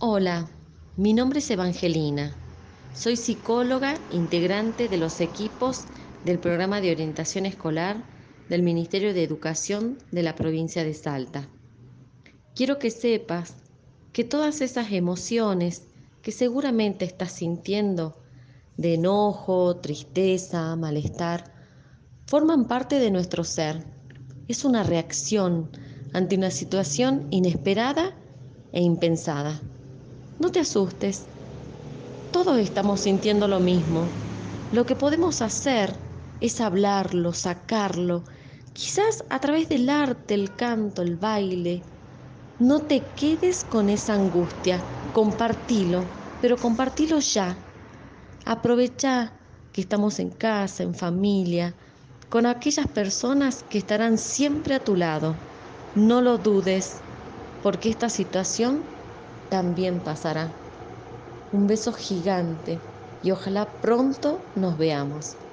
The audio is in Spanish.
Hola, mi nombre es Evangelina. Soy psicóloga integrante de los equipos del programa de orientación escolar del Ministerio de Educación de la provincia de Salta. Quiero que sepas que todas esas emociones que seguramente estás sintiendo de enojo, tristeza, malestar, forman parte de nuestro ser. Es una reacción ante una situación inesperada e impensada. No te asustes, todos estamos sintiendo lo mismo. Lo que podemos hacer es hablarlo, sacarlo, quizás a través del arte, el canto, el baile. No te quedes con esa angustia, compartilo, pero compartilo ya. Aprovecha que estamos en casa, en familia, con aquellas personas que estarán siempre a tu lado. No lo dudes, porque esta situación también pasará. Un beso gigante y ojalá pronto nos veamos.